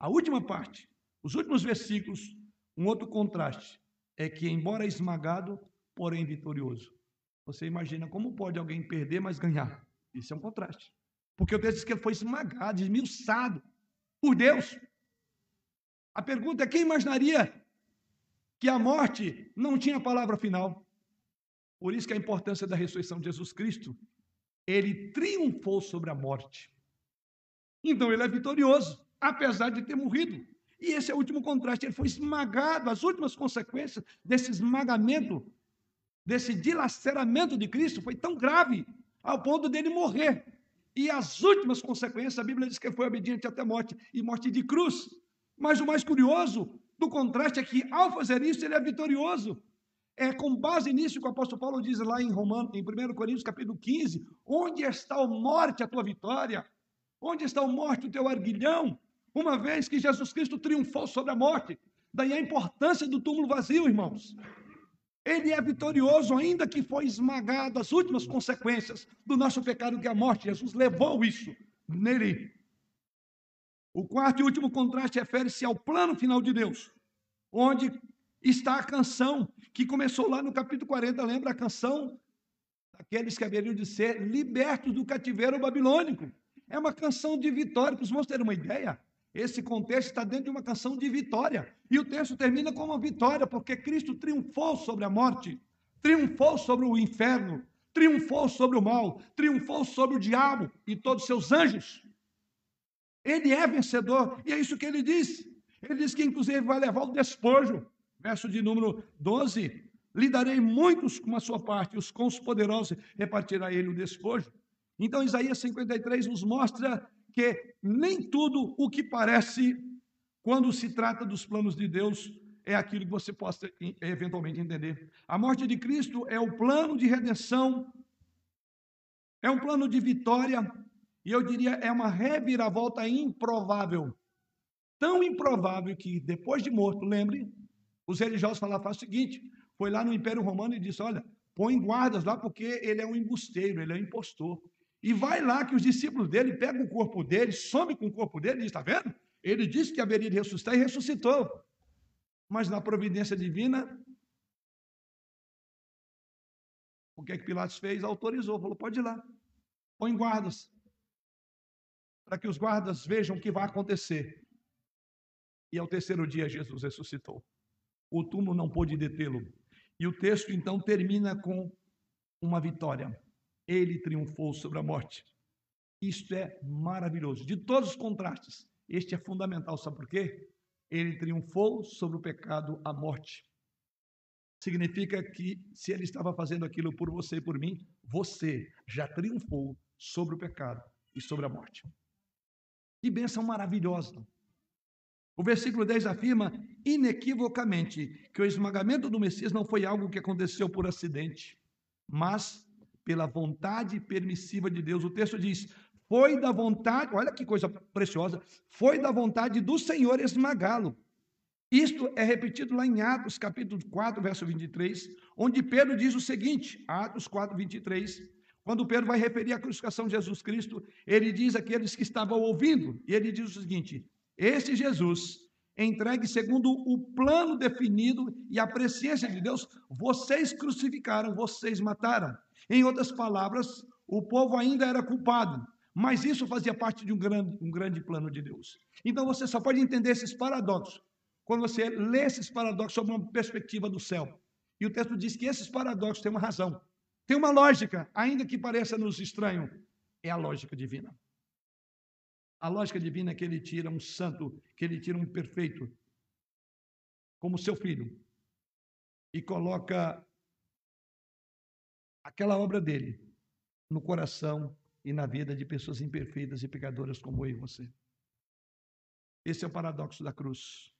A última parte, os últimos versículos, um outro contraste, é que, embora esmagado, porém vitorioso. Você imagina como pode alguém perder, mas ganhar? Isso é um contraste. Porque o texto diz que ele foi esmagado, esmiuçado por Deus. A pergunta é: quem imaginaria que a morte não tinha palavra final? Por isso que a importância da ressurreição de Jesus Cristo ele triunfou sobre a morte. Então ele é vitorioso, apesar de ter morrido. E esse é o último contraste, ele foi esmagado, as últimas consequências desse esmagamento desse dilaceramento de Cristo foi tão grave ao ponto dele morrer. E as últimas consequências, a Bíblia diz que foi obediente até morte e morte de cruz. Mas o mais curioso do contraste é que, ao fazer isso, ele é vitorioso. É com base nisso que o apóstolo Paulo diz lá em Romano, em 1 Coríntios, capítulo 15, onde está a morte, a tua vitória? Onde está a morte, o teu arguilhão? Uma vez que Jesus Cristo triunfou sobre a morte. Daí a importância do túmulo vazio, irmãos. Ele é vitorioso, ainda que foi esmagado as últimas consequências do nosso pecado, que é a morte. Jesus levou isso nele. O quarto e último contraste refere-se ao plano final de Deus, onde está a canção que começou lá no capítulo 40. Lembra a canção? Aqueles que haveriam de ser libertos do cativeiro babilônico. É uma canção de vitória, para os irmãos terem uma ideia. Esse contexto está dentro de uma canção de vitória. E o texto termina com uma vitória, porque Cristo triunfou sobre a morte, triunfou sobre o inferno, triunfou sobre o mal, triunfou sobre o diabo e todos os seus anjos. Ele é vencedor, e é isso que ele diz. Ele diz que, inclusive, vai levar o despojo. Verso de número 12: Lhe darei muitos com a sua parte, os com os poderosos repartirá ele o despojo. Então, Isaías 53 nos mostra que nem tudo o que parece, quando se trata dos planos de Deus, é aquilo que você possa eventualmente entender. A morte de Cristo é o plano de redenção, é um plano de vitória, e eu diria é uma reviravolta improvável. Tão improvável que depois de morto, lembre, os religiosos falavam o seguinte: foi lá no Império Romano e disse: Olha, põe guardas lá porque ele é um embusteiro, ele é um impostor. E vai lá que os discípulos dele pegam o corpo dele, some com o corpo dele está vendo? Ele disse que haveria de ressuscitar e ressuscitou. Mas na providência divina, o que é que Pilatos fez? Autorizou, falou: pode ir lá, põe guardas, para que os guardas vejam o que vai acontecer. E ao terceiro dia Jesus ressuscitou. O túmulo não pôde detê-lo. E o texto então termina com uma vitória ele triunfou sobre a morte. Isto é maravilhoso. De todos os contrastes, este é fundamental. Sabe por quê? Ele triunfou sobre o pecado, a morte. Significa que se ele estava fazendo aquilo por você e por mim, você já triunfou sobre o pecado e sobre a morte. Que bênção maravilhosa. O versículo 10 afirma inequivocamente que o esmagamento do Messias não foi algo que aconteceu por acidente, mas pela vontade permissiva de Deus. O texto diz: foi da vontade, olha que coisa preciosa, foi da vontade do Senhor esmagá-lo. Isto é repetido lá em Atos, capítulo 4, verso 23, onde Pedro diz o seguinte: Atos 4, 23. Quando Pedro vai referir a crucificação de Jesus Cristo, ele diz àqueles que estavam ouvindo, e ele diz o seguinte: Este Jesus, entregue segundo o plano definido e a presciência de Deus, vocês crucificaram, vocês mataram. Em outras palavras, o povo ainda era culpado, mas isso fazia parte de um grande, um grande plano de Deus. Então você só pode entender esses paradoxos quando você lê esses paradoxos sob uma perspectiva do céu. E o texto diz que esses paradoxos têm uma razão, tem uma lógica, ainda que pareça-nos estranho, é a lógica divina. A lógica divina é que ele tira um santo, que ele tira um perfeito, como seu filho, e coloca aquela obra dele no coração e na vida de pessoas imperfeitas e pecadoras como eu e você. Esse é o paradoxo da cruz.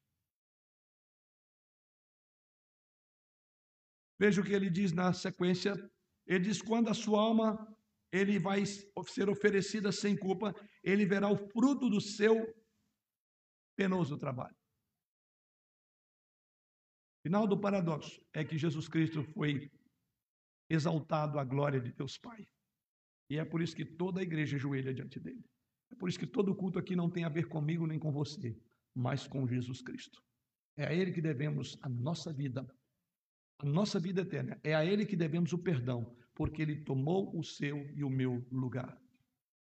Veja o que ele diz na sequência. Ele diz: quando a sua alma ele vai ser oferecida sem culpa, ele verá o fruto do seu penoso trabalho. Final do paradoxo é que Jesus Cristo foi exaltado à glória de Deus Pai. E é por isso que toda a igreja ajoelha diante dele. É por isso que todo culto aqui não tem a ver comigo nem com você, mas com Jesus Cristo. É a Ele que devemos a nossa vida, a nossa vida eterna. É a Ele que devemos o perdão, porque Ele tomou o seu e o meu lugar.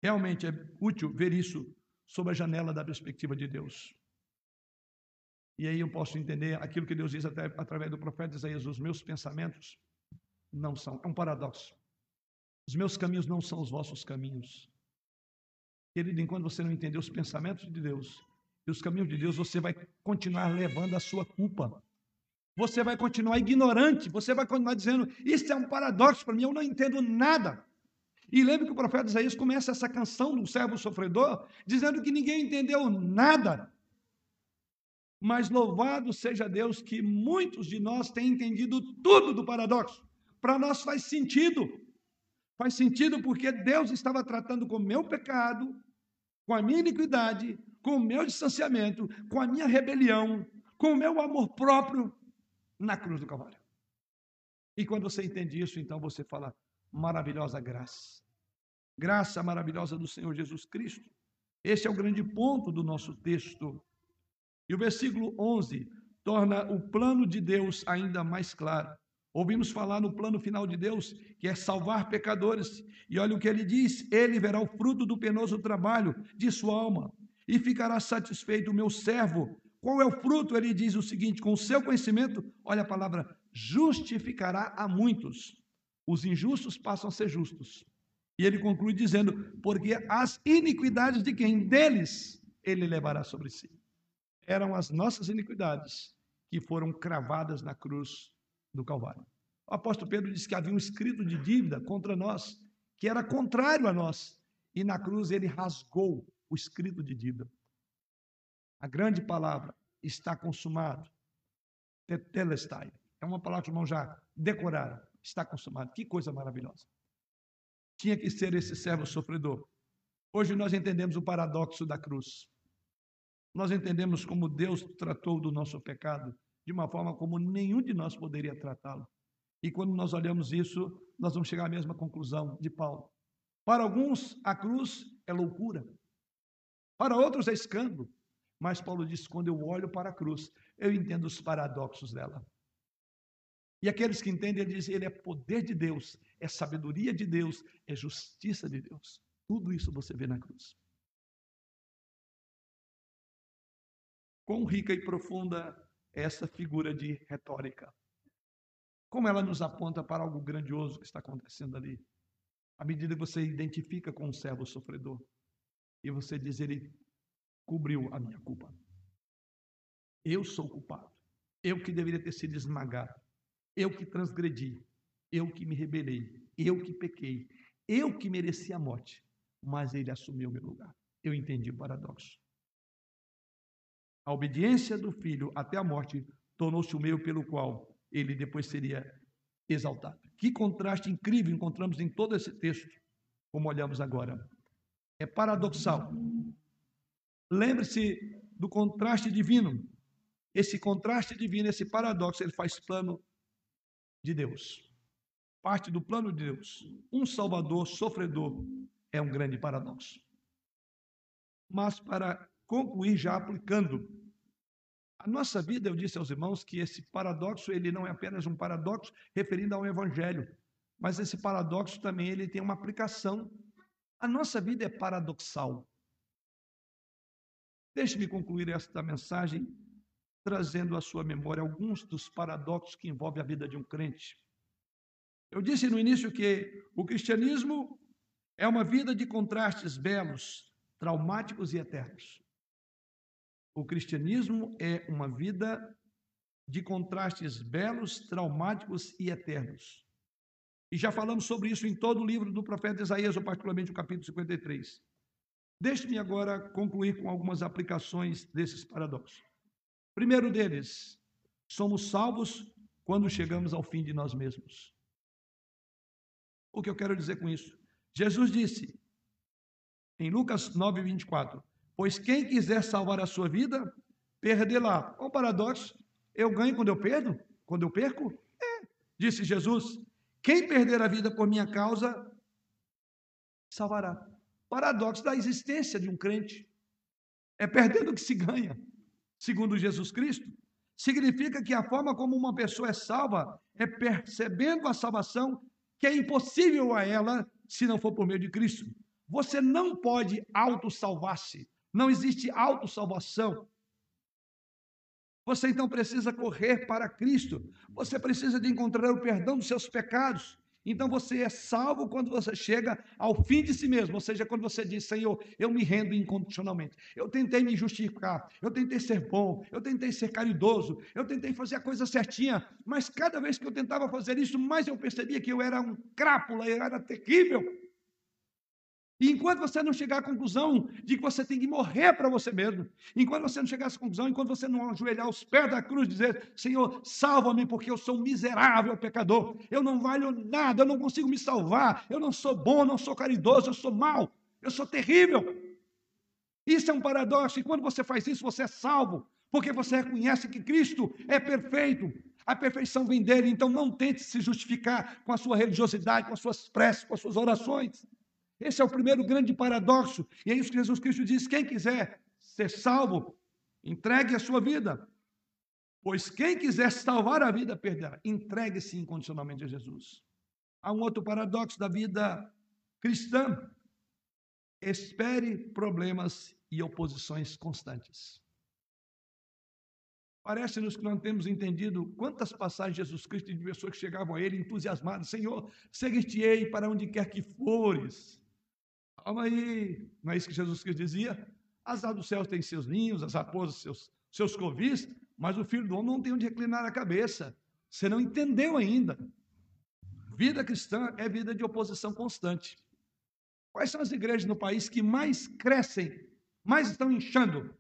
Realmente é útil ver isso sob a janela da perspectiva de Deus. E aí eu posso entender aquilo que Deus diz até, através do profeta Isaías: os meus pensamentos não são. É um paradoxo. Os meus caminhos não são os vossos caminhos. Querido, enquanto você não entender os pensamentos de Deus e os caminhos de Deus, você vai continuar levando a sua culpa. Você vai continuar ignorante, você vai continuar dizendo: Isso é um paradoxo para mim, eu não entendo nada. E lembre que o profeta Isaías começa essa canção do servo sofredor, dizendo que ninguém entendeu nada. Mas louvado seja Deus que muitos de nós têm entendido tudo do paradoxo. Para nós faz sentido. Faz sentido porque Deus estava tratando com o meu pecado, com a minha iniquidade, com o meu distanciamento, com a minha rebelião, com o meu amor próprio na cruz do Calvário. E quando você entende isso, então você fala: maravilhosa graça. Graça maravilhosa do Senhor Jesus Cristo. Este é o grande ponto do nosso texto. E o versículo 11 torna o plano de Deus ainda mais claro. Ouvimos falar no plano final de Deus, que é salvar pecadores. E olha o que ele diz: Ele verá o fruto do penoso trabalho de sua alma e ficará satisfeito o meu servo. Qual é o fruto? Ele diz o seguinte: com o seu conhecimento, olha a palavra, justificará a muitos. Os injustos passam a ser justos. E ele conclui dizendo: porque as iniquidades de quem? Deles ele levará sobre si. Eram as nossas iniquidades que foram cravadas na cruz do Calvário. O apóstolo Pedro disse que havia um escrito de dívida contra nós, que era contrário a nós, e na cruz ele rasgou o escrito de dívida. A grande palavra está consumado. Tetelestai. É uma palavra que irmão já decoraram. Está consumado. Que coisa maravilhosa. Tinha que ser esse servo sofredor. Hoje nós entendemos o paradoxo da cruz. Nós entendemos como Deus tratou do nosso pecado de uma forma como nenhum de nós poderia tratá-lo. E quando nós olhamos isso, nós vamos chegar à mesma conclusão de Paulo. Para alguns, a cruz é loucura. Para outros, é escândalo. Mas Paulo diz: quando eu olho para a cruz, eu entendo os paradoxos dela. E aqueles que entendem, ele diz: ele é poder de Deus, é sabedoria de Deus, é justiça de Deus. Tudo isso você vê na cruz. Quão rica e profunda essa figura de retórica. Como ela nos aponta para algo grandioso que está acontecendo ali. À medida que você identifica com o servo sofredor e você diz, ele cobriu a minha culpa. Eu sou culpado. Eu que deveria ter sido esmagado. Eu que transgredi. Eu que me rebelei. Eu que pequei. Eu que mereci a morte. Mas ele assumiu meu lugar. Eu entendi o paradoxo. A obediência do filho até a morte tornou-se o meio pelo qual ele depois seria exaltado. Que contraste incrível encontramos em todo esse texto, como olhamos agora. É paradoxal. Lembre-se do contraste divino. Esse contraste divino, esse paradoxo, ele faz plano de Deus. Parte do plano de Deus. Um Salvador sofredor é um grande paradoxo. Mas para concluir já aplicando. A nossa vida, eu disse aos irmãos que esse paradoxo, ele não é apenas um paradoxo referindo ao evangelho, mas esse paradoxo também ele tem uma aplicação. A nossa vida é paradoxal. Deixe-me concluir esta mensagem trazendo à sua memória alguns dos paradoxos que envolvem a vida de um crente. Eu disse no início que o cristianismo é uma vida de contrastes belos, traumáticos e eternos. O cristianismo é uma vida de contrastes belos, traumáticos e eternos. E já falamos sobre isso em todo o livro do profeta Isaías, ou particularmente o capítulo 53. Deixe-me agora concluir com algumas aplicações desses paradoxos. Primeiro deles, somos salvos quando chegamos ao fim de nós mesmos. O que eu quero dizer com isso? Jesus disse em Lucas 9, 24: Pois quem quiser salvar a sua vida, perdê-la. Qual o paradoxo? Eu ganho quando eu perdo? Quando eu perco? É, disse Jesus. Quem perder a vida por minha causa, salvará. Paradoxo da existência de um crente. É perdendo que se ganha, segundo Jesus Cristo. Significa que a forma como uma pessoa é salva é percebendo a salvação que é impossível a ela se não for por meio de Cristo. Você não pode auto-salvar-se. Não existe autossalvação. Você então precisa correr para Cristo. Você precisa de encontrar o perdão dos seus pecados Então você é salvo quando você chega ao fim de si mesmo, ou seja, quando você diz, Senhor, eu me rendo incondicionalmente. Eu tentei me justificar, eu tentei ser bom, eu tentei ser caridoso, eu tentei fazer a coisa certinha, mas cada vez que eu tentava fazer isso, mais eu percebia que eu era um crápula, eu era terrível. E enquanto você não chegar à conclusão de que você tem que morrer para você mesmo, enquanto você não chegar a essa conclusão, enquanto você não ajoelhar aos pés da cruz e dizer: Senhor, salva-me, porque eu sou um miserável pecador, eu não valho nada, eu não consigo me salvar, eu não sou bom, não sou caridoso, eu sou mau, eu sou terrível. Isso é um paradoxo, e quando você faz isso, você é salvo, porque você reconhece que Cristo é perfeito, a perfeição vem dele, então não tente se justificar com a sua religiosidade, com as suas preces, com as suas orações. Esse é o primeiro grande paradoxo. E é isso que Jesus Cristo diz: quem quiser ser salvo, entregue a sua vida. Pois quem quiser salvar a vida, perderá. Entregue-se incondicionalmente a Jesus. Há um outro paradoxo da vida cristã. Espere problemas e oposições constantes. Parece-nos que não temos entendido quantas passagens de Jesus Cristo de pessoas que chegavam a Ele entusiasmadas: Senhor, seguir-te-ei para onde quer que fores. Calma aí, não é isso que Jesus Cristo dizia? As aves do céu têm seus ninhos, as raposas seus, seus covis, mas o filho do homem não tem onde reclinar a cabeça. Você não entendeu ainda. Vida cristã é vida de oposição constante. Quais são as igrejas no país que mais crescem, mais estão inchando?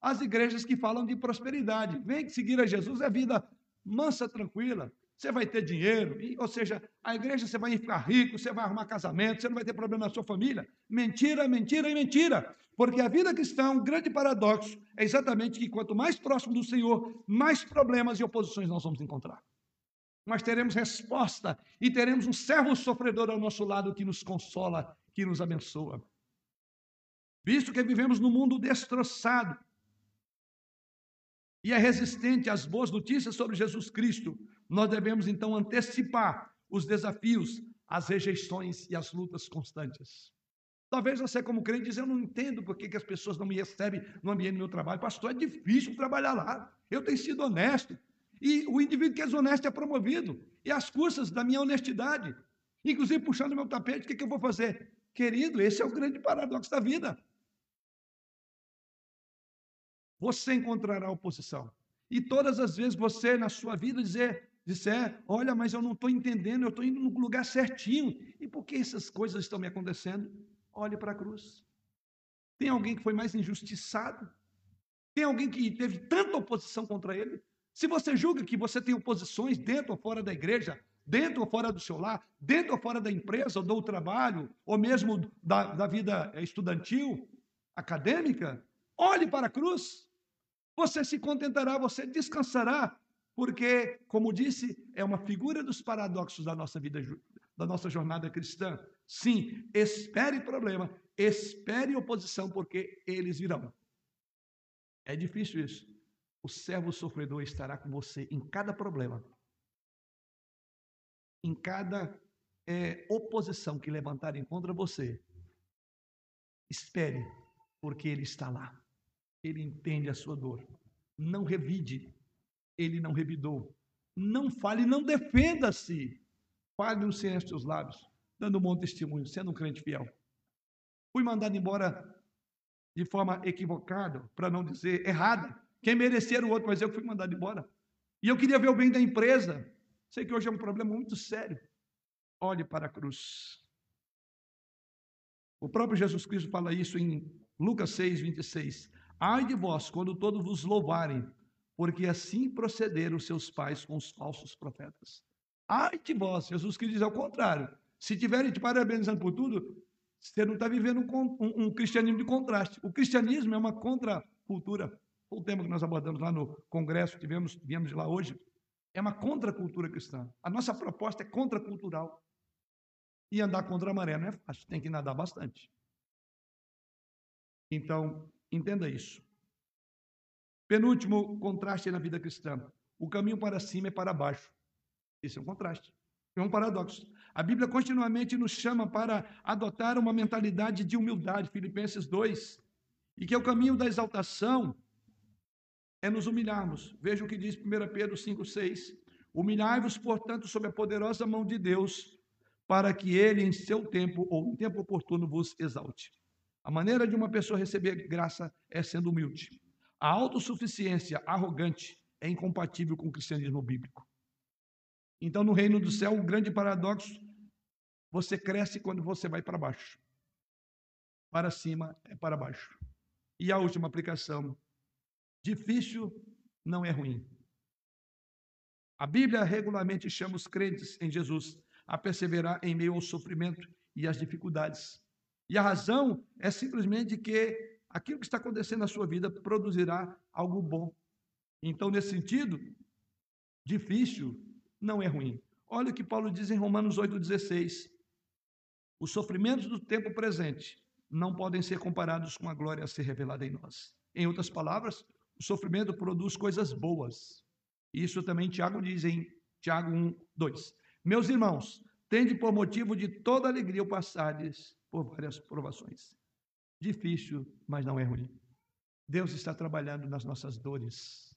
As igrejas que falam de prosperidade. Vem seguir a Jesus é vida mansa, tranquila você vai ter dinheiro, ou seja, a igreja você vai ficar rico, você vai arrumar casamento, você não vai ter problema na sua família. Mentira, mentira e mentira. Porque a vida cristã, um grande paradoxo, é exatamente que quanto mais próximo do Senhor, mais problemas e oposições nós vamos encontrar. Mas teremos resposta e teremos um servo sofredor ao nosso lado que nos consola, que nos abençoa. Visto que vivemos num mundo destroçado e é resistente às boas notícias sobre Jesus Cristo, nós devemos então antecipar os desafios, as rejeições e as lutas constantes. Talvez você, como crente, diz: Eu não entendo por que, as pessoas não me recebem no ambiente do meu trabalho. Pastor, é difícil trabalhar lá. Eu tenho sido honesto. E o indivíduo que é honesto é promovido. E as custas da minha honestidade, inclusive puxando meu tapete, o que, que eu vou fazer? Querido, esse é o grande paradoxo da vida. Você encontrará oposição. E todas as vezes você, na sua vida, dizer: disser, olha, mas eu não estou entendendo, eu estou indo no lugar certinho. E por que essas coisas estão me acontecendo? Olhe para a cruz. Tem alguém que foi mais injustiçado? Tem alguém que teve tanta oposição contra ele? Se você julga que você tem oposições dentro ou fora da igreja, dentro ou fora do seu lar, dentro ou fora da empresa ou do trabalho, ou mesmo da, da vida estudantil, acadêmica, olhe para a cruz. Você se contentará, você descansará porque, como disse, é uma figura dos paradoxos da nossa vida, da nossa jornada cristã. Sim, espere problema, espere oposição, porque eles virão. É difícil isso. O servo sofredor estará com você em cada problema, em cada é, oposição que levantarem contra você. Espere, porque ele está lá. Ele entende a sua dor. Não revide, ele não revidou. Não fale, não defenda-se. Fale no silêncio dos lábios, dando um bom testemunho, sendo um crente fiel. Fui mandado embora de forma equivocada, para não dizer errada. Quem merecia o outro, mas eu fui mandado embora. E eu queria ver o bem da empresa. Sei que hoje é um problema muito sério. Olhe para a cruz. O próprio Jesus Cristo fala isso em Lucas 6, 26. Ai de vós, quando todos vos louvarem, porque assim procederam seus pais com os falsos profetas. Ai de vós, Jesus quis dizer ao contrário. Se tiverem te parabenizando por tudo, você não está vivendo um, um, um, cristianismo de contraste. O cristianismo é uma contracultura. O tema que nós abordamos lá no congresso, tivemos, viemos de lá hoje, é uma contracultura cristã. A nossa proposta é contracultural. E andar contra a maré não é fácil, tem que nadar bastante. Então, entenda isso. Penúltimo contraste na vida cristã. O caminho para cima é para baixo. Esse é um contraste. É um paradoxo. A Bíblia continuamente nos chama para adotar uma mentalidade de humildade, Filipenses 2, e que é o caminho da exaltação é nos humilharmos. Veja o que diz 1 Pedro 5,6. Humilhai-vos, portanto, sob a poderosa mão de Deus, para que ele, em seu tempo ou em tempo oportuno, vos exalte. A maneira de uma pessoa receber graça é sendo humilde. A autossuficiência arrogante é incompatível com o cristianismo bíblico. Então, no reino do céu, o grande paradoxo, você cresce quando você vai para baixo. Para cima é para baixo. E a última aplicação: difícil não é ruim. A Bíblia regularmente chama os crentes em Jesus a perseverar em meio ao sofrimento e às dificuldades. E a razão é simplesmente que aquilo que está acontecendo na sua vida produzirá algo bom. Então, nesse sentido, difícil não é ruim. Olha o que Paulo diz em Romanos 8,16. Os sofrimentos do tempo presente não podem ser comparados com a glória a ser revelada em nós. Em outras palavras, o sofrimento produz coisas boas. Isso também Tiago diz em Tiago 1, 2. Meus irmãos, tende por motivo de toda alegria o passardes por várias provações. Difícil, mas não é ruim. Deus está trabalhando nas nossas dores.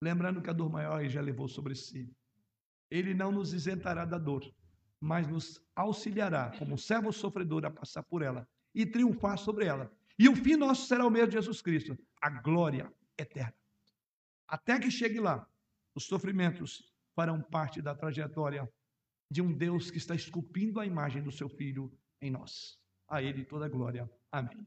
Lembrando que a dor maior ele já levou sobre si. Ele não nos isentará da dor, mas nos auxiliará como servo sofredor a passar por ela e triunfar sobre ela. E o fim nosso será o mesmo de Jesus Cristo, a glória eterna. Até que chegue lá, os sofrimentos farão parte da trajetória de um Deus que está esculpindo a imagem do seu filho em nós. A ele toda a glória. Amém.